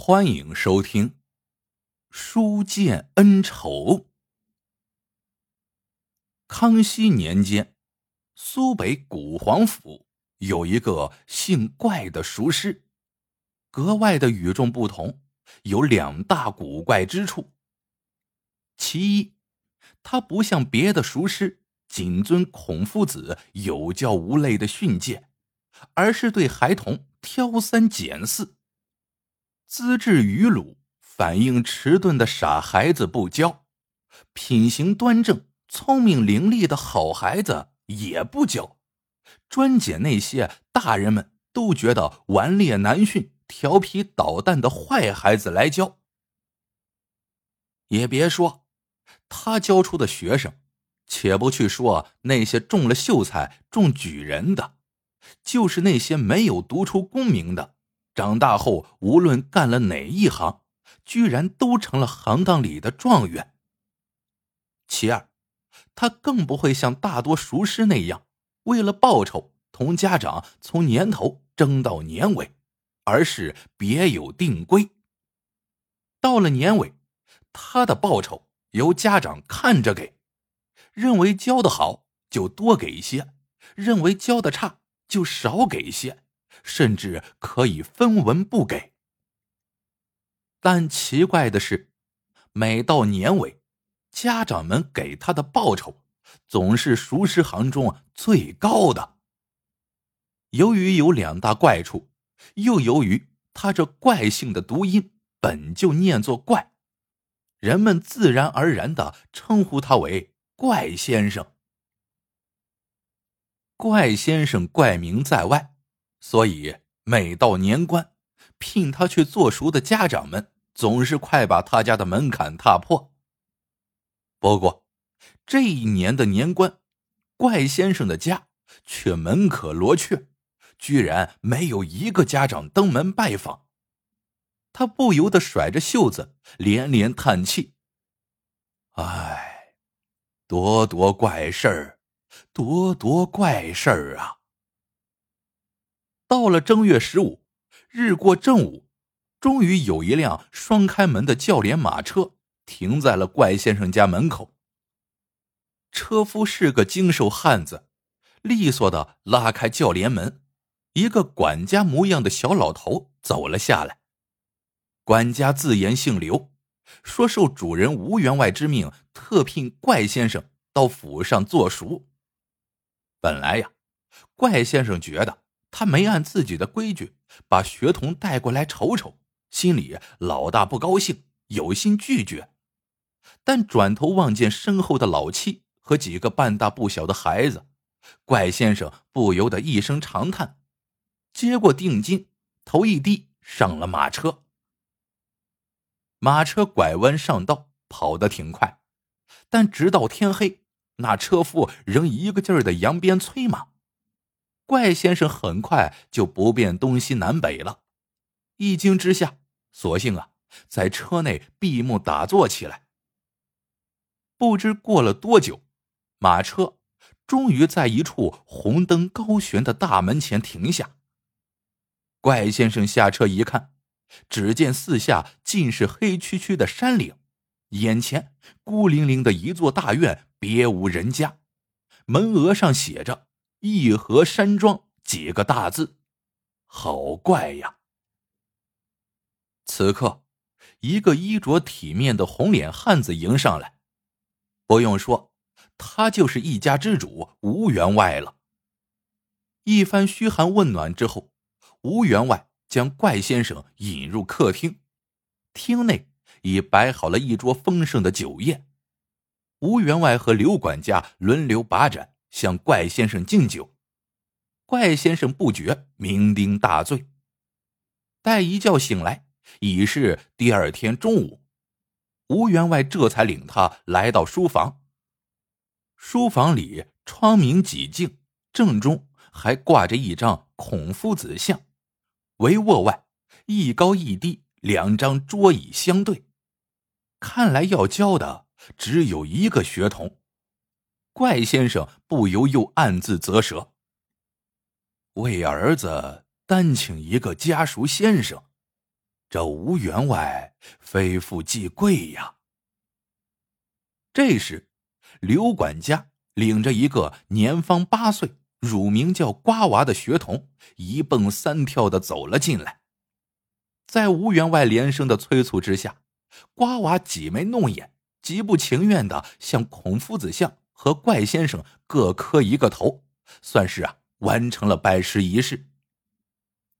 欢迎收听《书剑恩仇》。康熙年间，苏北古黄府有一个姓怪的熟师，格外的与众不同，有两大古怪之处。其一，他不像别的熟师谨遵孔夫子有教无类的训诫，而是对孩童挑三拣四。资质愚鲁、反应迟钝的傻孩子不教，品行端正、聪明伶俐的好孩子也不教，专捡那些大人们都觉得顽劣难驯、调皮捣蛋的坏孩子来教。也别说他教出的学生，且不去说那些中了秀才、中举人的，就是那些没有读出功名的。长大后，无论干了哪一行，居然都成了行当里的状元。其二，他更不会像大多熟师那样，为了报酬同家长从年头争到年尾，而是别有定规。到了年尾，他的报酬由家长看着给，认为教的好就多给一些，认为教的差就少给一些。甚至可以分文不给，但奇怪的是，每到年尾，家长们给他的报酬总是熟识行中最高的。由于有两大怪处，又由于他这怪性的读音本就念作怪，人们自然而然的称呼他为怪先生。怪先生怪名在外。所以，每到年关，聘他去做熟的家长们总是快把他家的门槛踏破。不过，这一年的年关，怪先生的家却门可罗雀，居然没有一个家长登门拜访。他不由得甩着袖子，连连叹气：“唉，多多怪事儿，多多怪事儿啊！”到了正月十五，日过正午，终于有一辆双开门的轿帘马车停在了怪先生家门口。车夫是个精瘦汉子，利索的拉开轿帘门，一个管家模样的小老头走了下来。管家自言姓刘，说受主人吴员外之命，特聘怪先生到府上做熟。本来呀，怪先生觉得。他没按自己的规矩把学童带过来瞅瞅，心里老大不高兴，有心拒绝。但转头望见身后的老七和几个半大不小的孩子，怪先生不由得一声长叹，接过定金，头一低，上了马车。马车拐弯上道，跑得挺快，但直到天黑，那车夫仍一个劲儿的扬鞭催马。怪先生很快就不辨东西南北了，一惊之下，索性啊，在车内闭目打坐起来。不知过了多久，马车终于在一处红灯高悬的大门前停下。怪先生下车一看，只见四下尽是黑黢黢的山岭，眼前孤零零的一座大院，别无人家，门额上写着。义和山庄几个大字，好怪呀！此刻，一个衣着体面的红脸汉子迎上来，不用说，他就是一家之主吴员外了。一番嘘寒问暖之后，吴员外将怪先生引入客厅，厅内已摆好了一桌丰盛的酒宴，吴员外和刘管家轮流把盏。向怪先生敬酒，怪先生不觉酩酊大醉。待一觉醒来，已是第二天中午。吴员外这才领他来到书房。书房里窗明几净，正中还挂着一张孔夫子像，帷幄外一高一低两张桌椅相对，看来要教的只有一个学童。怪先生不由又暗自啧舌。为儿子单请一个家塾先生，这吴员外非富即贵呀。这时，刘管家领着一个年方八岁、乳名叫瓜娃的学童，一蹦三跳的走了进来。在吴员外连声的催促之下，瓜娃挤眉弄眼，极不情愿的向孔夫子像和怪先生各磕一个头，算是啊完成了拜师仪式。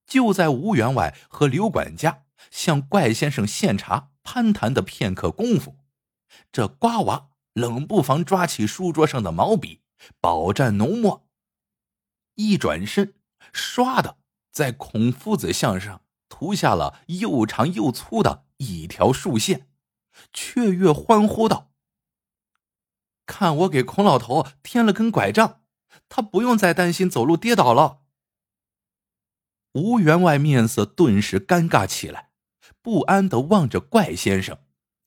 就在吴员外和刘管家向怪先生献茶攀谈的片刻功夫，这瓜娃冷不防抓起书桌上的毛笔，饱蘸浓墨，一转身，唰的在孔夫子像上涂下了又长又粗的一条竖线，雀跃欢呼道：“看我给孔老头添了根拐杖，他不用再担心走路跌倒了。”吴员外面色顿时尴尬起来，不安的望着怪先生，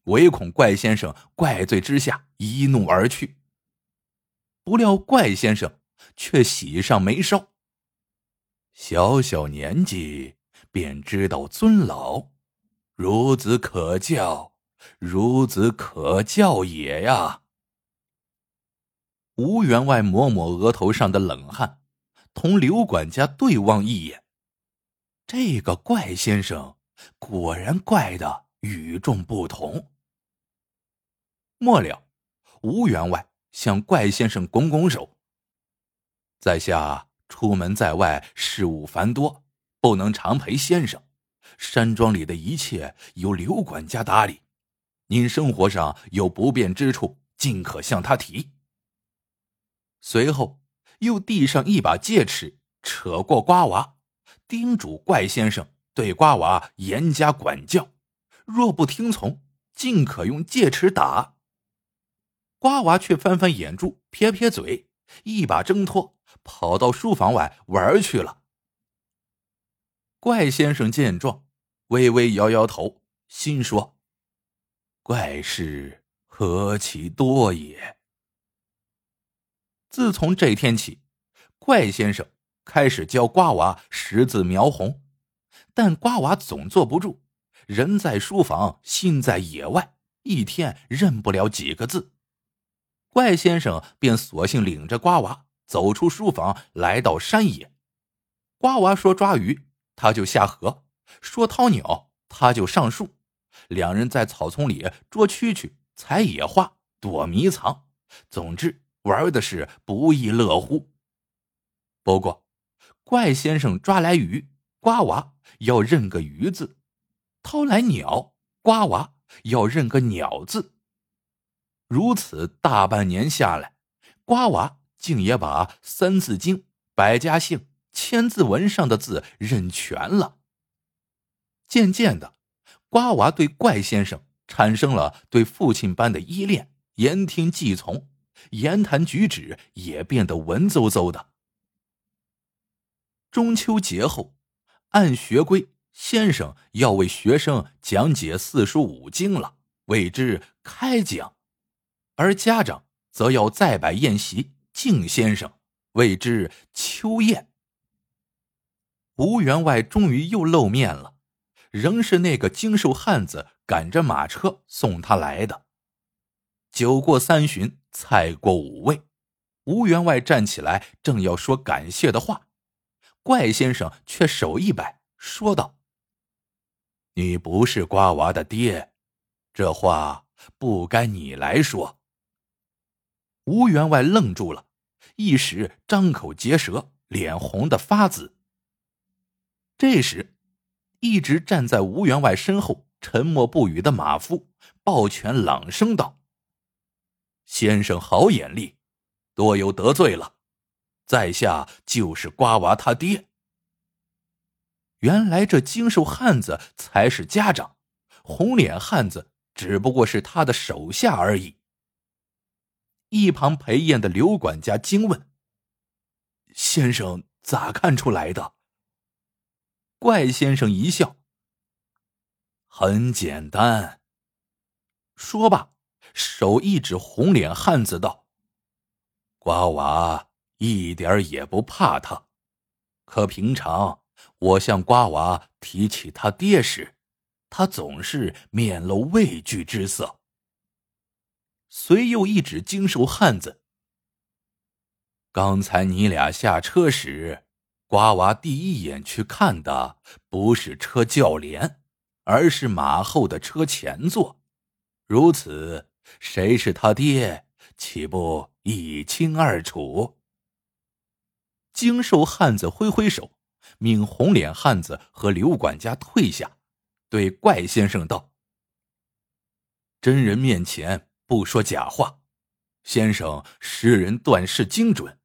唯恐怪先生怪罪之下一怒而去。不料怪先生却喜上眉梢。小小年纪便知道尊老，孺子可教，孺子可教也呀。吴员外抹抹额头上的冷汗，同刘管家对望一眼。这个怪先生果然怪的与众不同。末了，吴员外向怪先生拱拱手：“在下出门在外，事务繁多，不能常陪先生。山庄里的一切由刘管家打理，您生活上有不便之处，尽可向他提。”随后，又递上一把戒尺，扯过瓜娃。叮嘱怪先生对瓜娃严加管教，若不听从，尽可用戒尺打。瓜娃却翻翻眼珠，撇撇嘴，一把挣脱，跑到书房外玩去了。怪先生见状，微微摇摇头，心说：“怪事何其多也。”自从这天起，怪先生。开始教瓜娃识字描红，但瓜娃总坐不住，人在书房，心在野外，一天认不了几个字。怪先生便索性领着瓜娃走出书房，来到山野。瓜娃说抓鱼，他就下河；说掏鸟，他就上树。两人在草丛里捉蛐蛐、采野花、躲迷藏，总之玩的是不亦乐乎。不过，怪先生抓来鱼，瓜娃要认个鱼字；掏来鸟，瓜娃要认个鸟字。如此大半年下来，瓜娃竟也把《三字经》《百家姓》《千字文》上的字认全了。渐渐的，瓜娃对怪先生产生了对父亲般的依恋，言听计从，言谈举止也变得文绉绉的。中秋节后，按学规，先生要为学生讲解四书五经了，谓之开讲；而家长则要再摆宴席敬先生，谓之秋宴。吴员外终于又露面了，仍是那个精瘦汉子赶着马车送他来的。酒过三巡，菜过五味，吴员外站起来，正要说感谢的话。怪先生却手一摆，说道：“你不是瓜娃的爹，这话不该你来说。”吴员外愣住了，一时张口结舌，脸红的发紫。这时，一直站在吴员外身后沉默不语的马夫抱拳朗声道：“先生好眼力，多有得罪了。”在下就是瓜娃他爹。原来这精瘦汉子才是家长，红脸汉子只不过是他的手下而已。一旁陪宴的刘管家惊问：“先生咋看出来的？”怪先生一笑：“很简单。”说罢，手一指红脸汉子道：“瓜娃。”一点也不怕他，可平常我向瓜娃提起他爹时，他总是面露畏惧之色。随又一指精瘦汉子：“刚才你俩下车时，瓜娃第一眼去看的不是车轿帘，而是马后的车前座。如此，谁是他爹，岂不一清二楚？”精瘦汉子挥挥手，命红脸汉子和刘管家退下，对怪先生道：“真人面前不说假话，先生识人断事精准，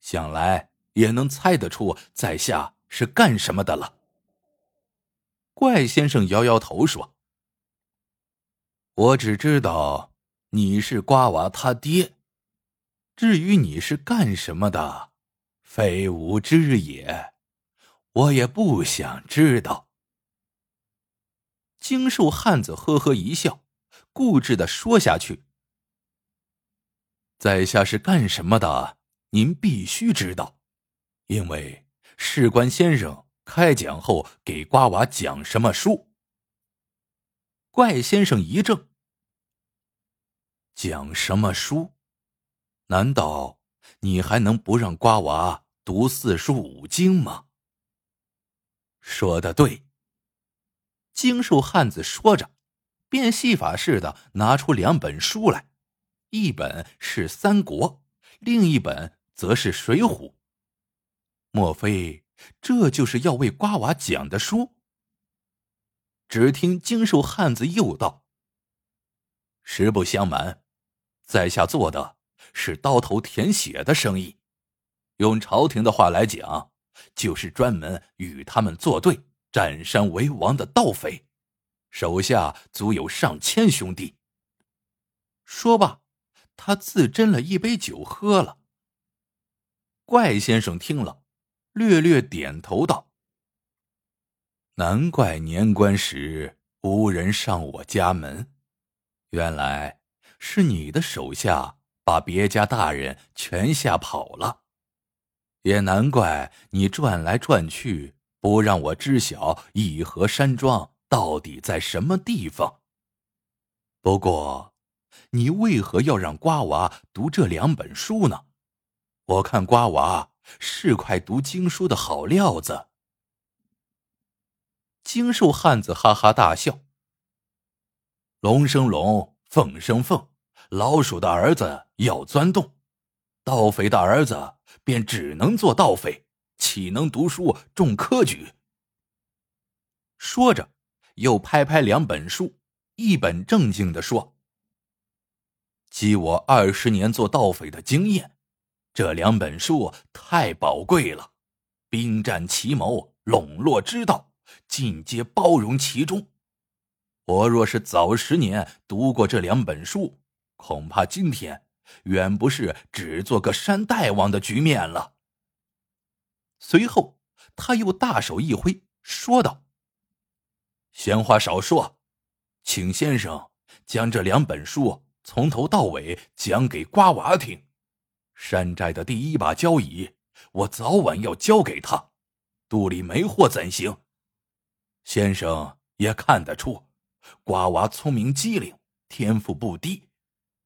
想来也能猜得出在下是干什么的了。”怪先生摇摇头说：“我只知道你是瓜娃他爹，至于你是干什么的。”非吾知也，我也不想知道。精瘦汉子呵呵一笑，固执的说下去：“在下是干什么的？您必须知道，因为士官先生开讲后给瓜娃讲什么书。”怪先生一怔：“讲什么书？难道你还能不让瓜娃？”读四书五经吗？说的对。精瘦汉子说着，变戏法似的拿出两本书来，一本是《三国》，另一本则是《水浒》。莫非这就是要为瓜娃讲的书？只听精瘦汉子又道：“实不相瞒，在下做的是刀头舔血的生意。”用朝廷的话来讲，就是专门与他们作对、占山为王的盗匪，手下足有上千兄弟。说罢，他自斟了一杯酒喝了。怪先生听了，略略点头道：“难怪年关时无人上我家门，原来是你的手下把别家大人全吓跑了。”也难怪你转来转去，不让我知晓义和山庄到底在什么地方。不过，你为何要让瓜娃读这两本书呢？我看瓜娃是块读经书的好料子。精瘦汉子哈哈大笑：“龙生龙，凤生凤，老鼠的儿子要钻洞，盗匪的儿子。”便只能做盗匪，岂能读书重科举？说着，又拍拍两本书，一本正经的说：“积我二十年做盗匪的经验，这两本书太宝贵了。兵战奇谋、笼络之道，尽皆包容其中。我若是早十年读过这两本书，恐怕今天……”远不是只做个山大王的局面了。随后，他又大手一挥，说道：“闲话少说，请先生将这两本书从头到尾讲给瓜娃听。山寨的第一把交椅，我早晚要交给他。肚里没货怎行？先生也看得出，瓜娃聪明机灵，天赋不低。”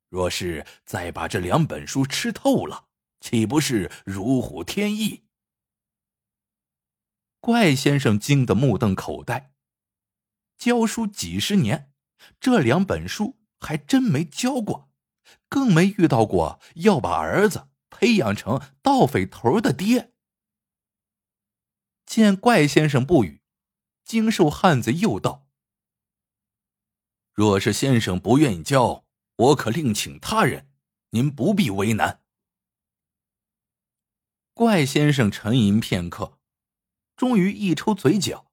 若是再把这两本书吃透了，岂不是如虎添翼？怪先生惊得目瞪口呆。教书几十年，这两本书还真没教过，更没遇到过要把儿子培养成盗匪头的爹。见怪先生不语，精瘦汉子又道：“若是先生不愿意教。”我可另请他人，您不必为难。怪先生沉吟片刻，终于一抽嘴角：“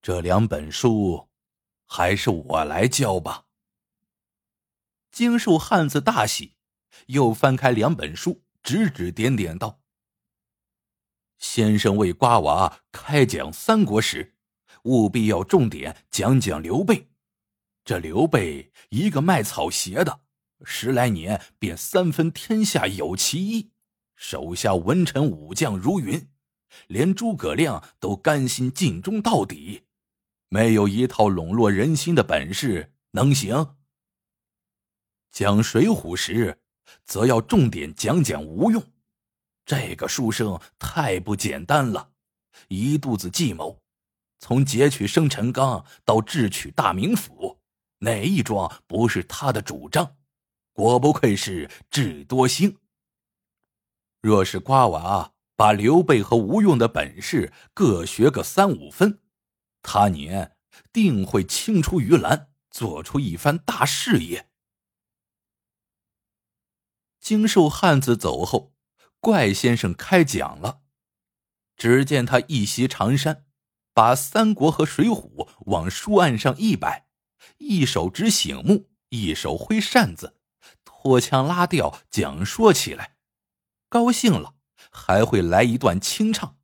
这两本书，还是我来教吧。”精瘦汉子大喜，又翻开两本书，指指点点道：“先生为瓜娃开讲三国时，务必要重点讲讲刘备。”这刘备一个卖草鞋的，十来年便三分天下有其一，手下文臣武将如云，连诸葛亮都甘心尽忠到底。没有一套笼络人心的本事，能行？讲《水浒》时，则要重点讲讲吴用。这个书生太不简单了，一肚子计谋，从劫取生辰纲到智取大名府，哪一桩不是他的主张？果不愧是智多星。若是瓜娃把刘备和吴用的本事各学个三五分，他年定会青出于蓝，做出一番大事业。经受汉子走后。怪先生开讲了，只见他一袭长衫，把《三国》和《水浒》往书案上一摆，一手执醒目，一手挥扇子，拖腔拉调讲说起来。高兴了，还会来一段清唱，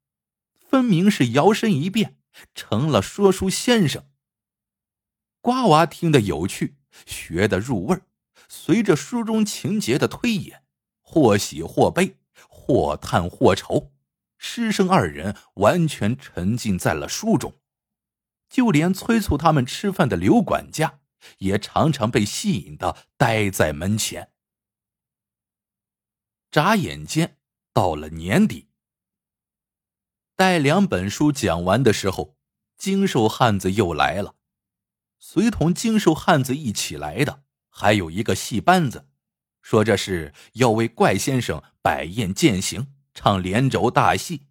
分明是摇身一变成了说书先生。瓜娃听得有趣，学得入味随着书中情节的推演，或喜或悲。或叹或愁，师生二人完全沉浸在了书中，就连催促他们吃饭的刘管家也常常被吸引的呆在门前。眨眼间到了年底，待两本书讲完的时候，精瘦汉子又来了，随同精瘦汉子一起来的还有一个戏班子。说这是要为怪先生摆宴饯行，唱连轴大戏。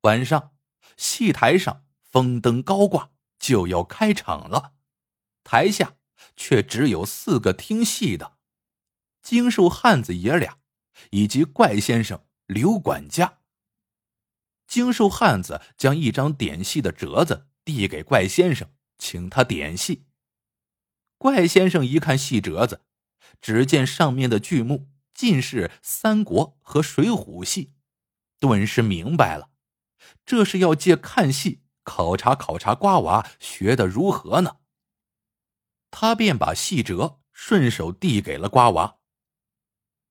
晚上，戏台上风灯高挂，就要开场了。台下却只有四个听戏的：精瘦汉子爷俩，以及怪先生刘管家。精瘦汉子将一张点戏的折子递给怪先生，请他点戏。怪先生一看戏折子。只见上面的剧目尽是三国和水浒戏，顿时明白了，这是要借看戏考察考察瓜娃学的如何呢。他便把戏折顺手递给了瓜娃，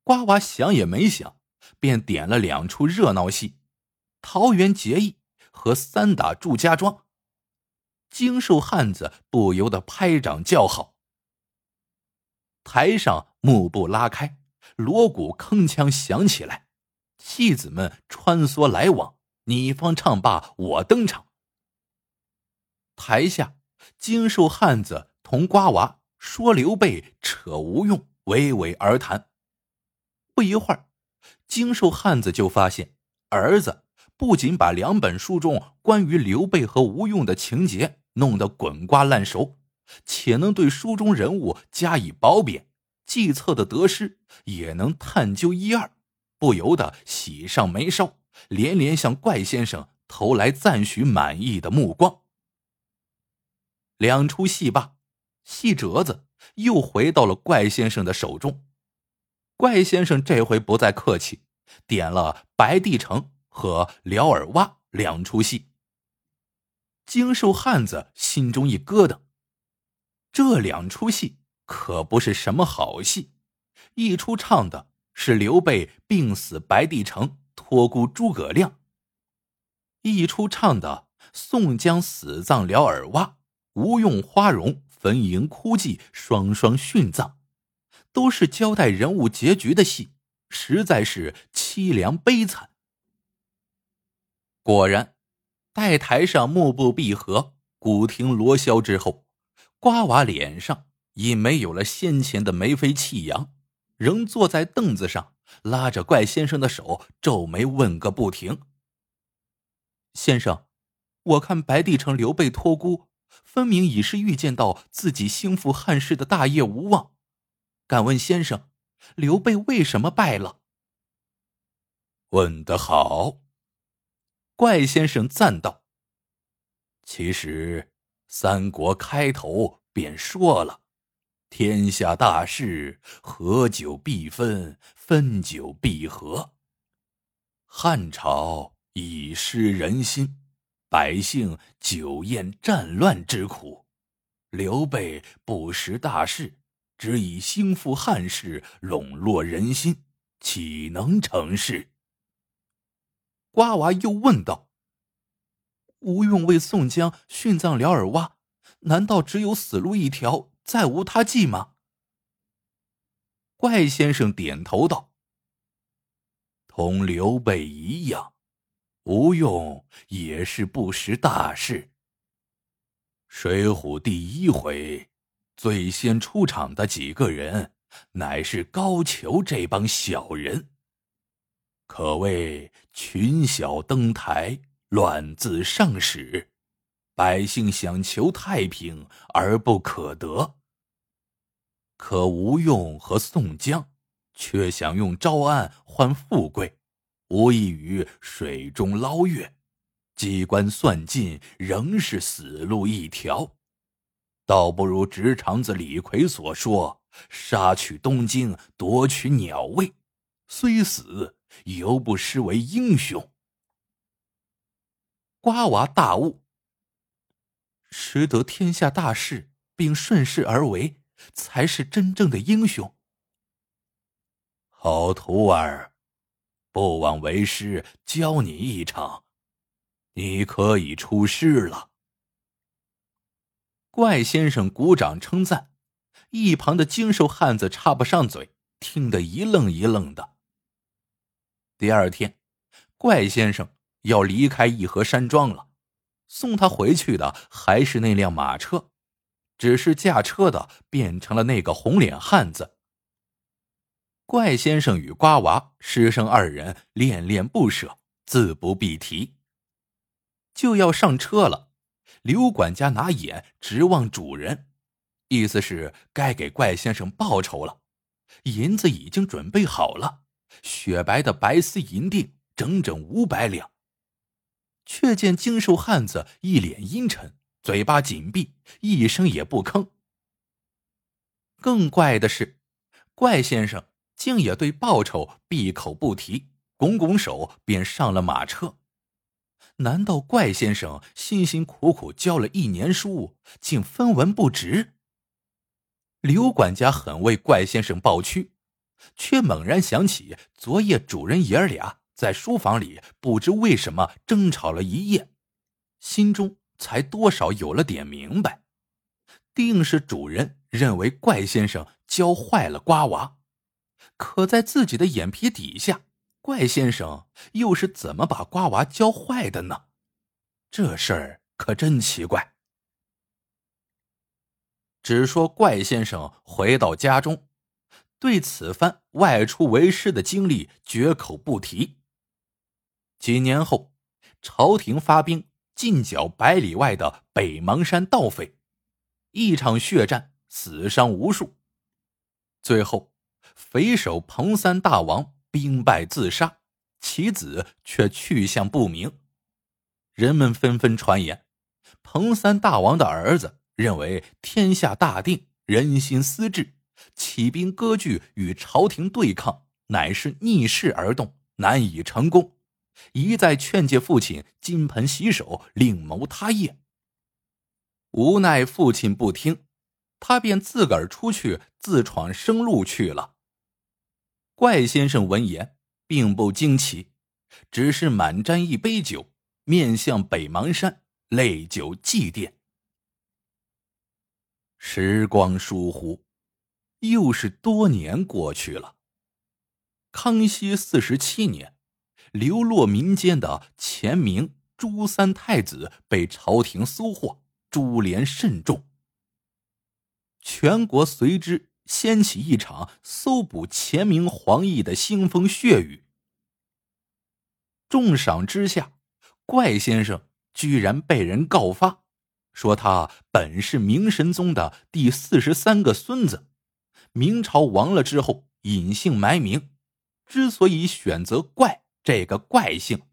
瓜娃想也没想，便点了两出热闹戏，《桃园结义》和《三打祝家庄》。精瘦汉子不由得拍掌叫好。台上幕布拉开，锣鼓铿锵响起来，戏子们穿梭来往，你方唱罢我登场。台下精瘦汉子同瓜娃说刘备，扯吴用，娓娓而谈。不一会儿，精瘦汉子就发现儿子不仅把两本书中关于刘备和吴用的情节弄得滚瓜烂熟。且能对书中人物加以褒贬，计策的得失也能探究一二，不由得喜上眉梢，连连向怪先生投来赞许满意的目光。两出戏罢，戏折子又回到了怪先生的手中。怪先生这回不再客气，点了《白帝城》和《辽尔洼》两出戏。精瘦汉子心中一咯噔。这两出戏可不是什么好戏，一出唱的是刘备病死白帝城，托孤诸葛亮；一出唱的宋江死葬辽尔洼，吴用花荣坟茔哭祭，双双殉葬，都是交代人物结局的戏，实在是凄凉悲惨。果然，待台上幕布闭合，鼓亭锣箫之后。瓜娃脸上已没有了先前的眉飞气扬，仍坐在凳子上，拉着怪先生的手，皱眉问个不停：“先生，我看白帝城刘备托孤，分明已是预见到自己兴复汉室的大业无望。敢问先生，刘备为什么败了？”问得好，怪先生赞道：“其实。”三国开头便说了：“天下大事，合久必分，分久必合。汉朝已失人心，百姓久厌战乱之苦。刘备不识大势，只以兴复汉室，笼络人心，岂能成事？”瓜娃又问道：“吴用为宋江殉葬辽尔洼，难道只有死路一条，再无他计吗？怪先生点头道：“同刘备一样，吴用也是不识大事。水浒第一回，最先出场的几个人，乃是高俅这帮小人，可谓群小登台。”乱自上始，百姓想求太平而不可得。可吴用和宋江却想用招安换富贵，无异于水中捞月，机关算尽仍是死路一条。倒不如直肠子李逵所说：“杀去东京，夺取鸟位，虽死犹不失为英雄。”瓜娃大悟，识得天下大势并顺势而为，才是真正的英雄。好徒儿，不枉为师教你一场，你可以出师了。怪先生鼓掌称赞，一旁的精瘦汉子插不上嘴，听得一愣一愣的。第二天，怪先生。要离开义和山庄了，送他回去的还是那辆马车，只是驾车的变成了那个红脸汉子。怪先生与瓜娃师生二人恋恋不舍，自不必提。就要上车了，刘管家拿眼直望主人，意思是该给怪先生报酬了。银子已经准备好了，雪白的白丝银锭整整五百两。却见精瘦汉子一脸阴沉，嘴巴紧闭，一声也不吭。更怪的是，怪先生竟也对报酬闭口不提，拱拱手便上了马车。难道怪先生辛辛苦苦教了一年书，竟分文不值？刘管家很为怪先生抱屈，却猛然想起昨夜主人爷儿俩。在书房里，不知为什么争吵了一夜，心中才多少有了点明白，定是主人认为怪先生教坏了瓜娃，可在自己的眼皮底下，怪先生又是怎么把瓜娃教坏的呢？这事儿可真奇怪。只说怪先生回到家中，对此番外出为师的经历绝口不提。几年后，朝廷发兵进剿百里外的北邙山盗匪，一场血战，死伤无数。最后，匪首彭三大王兵败自杀，其子却去向不明。人们纷纷传言，彭三大王的儿子认为天下大定，人心思治，起兵割据与朝廷对抗，乃是逆势而动，难以成功。一再劝诫父亲金盆洗手，另谋他业。无奈父亲不听，他便自个儿出去自闯生路去了。怪先生闻言并不惊奇，只是满沾一杯酒，面向北邙山，泪酒祭奠。时光疏忽，又是多年过去了。康熙四十七年。流落民间的前明朱三太子被朝廷搜获，株连甚重。全国随之掀起一场搜捕前明皇裔的腥风血雨。重赏之下，怪先生居然被人告发，说他本是明神宗的第四十三个孙子，明朝亡了之后隐姓埋名，之所以选择怪。这个怪姓，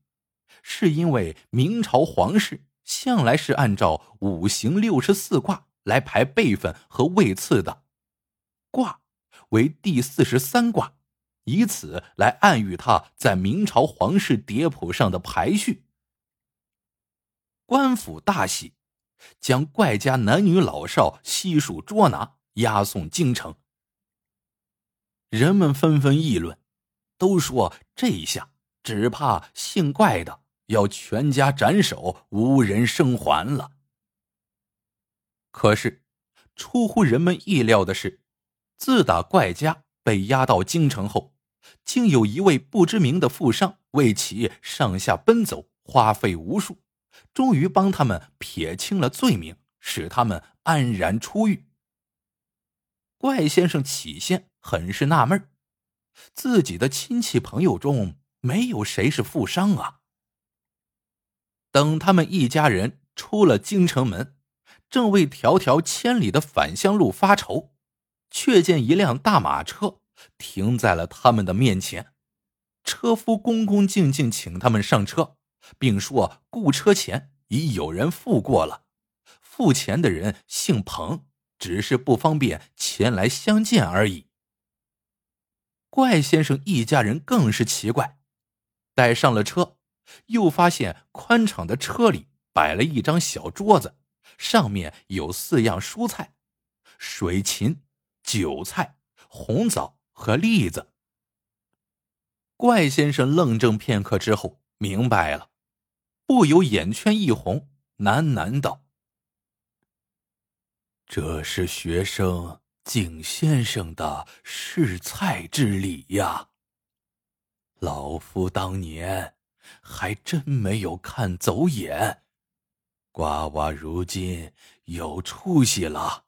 是因为明朝皇室向来是按照五行六十四卦来排辈分和位次的，卦为第四十三卦，以此来暗喻他在明朝皇室碟谱上的排序。官府大喜，将怪家男女老少悉数捉拿，押送京城。人们纷纷议论，都说这一下。只怕姓怪的要全家斩首，无人生还了。可是，出乎人们意料的是，自打怪家被押到京城后，竟有一位不知名的富商为其上下奔走，花费无数，终于帮他们撇清了罪名，使他们安然出狱。怪先生起先很是纳闷自己的亲戚朋友中没有谁是富商啊。等他们一家人出了京城门。正为迢迢千里的返乡路发愁，却见一辆大马车停在了他们的面前。车夫恭恭敬敬请他们上车，并说雇车钱已有人付过了，付钱的人姓彭，只是不方便前来相见而已。怪先生一家人更是奇怪，待上了车，又发现宽敞的车里摆了一张小桌子。上面有四样蔬菜：水芹、韭菜、红枣和栗子。怪先生愣怔片刻之后，明白了，不由眼圈一红，喃喃道：“这是学生景先生的试菜之礼呀。老夫当年还真没有看走眼。”瓜娃如今有出息了，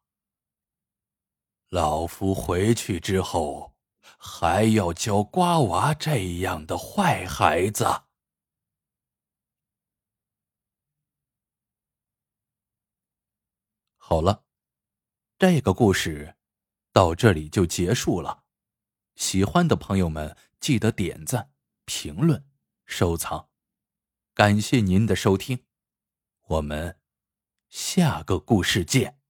老夫回去之后还要教瓜娃这样的坏孩子。好了，这个故事到这里就结束了。喜欢的朋友们记得点赞、评论、收藏，感谢您的收听。我们下个故事见。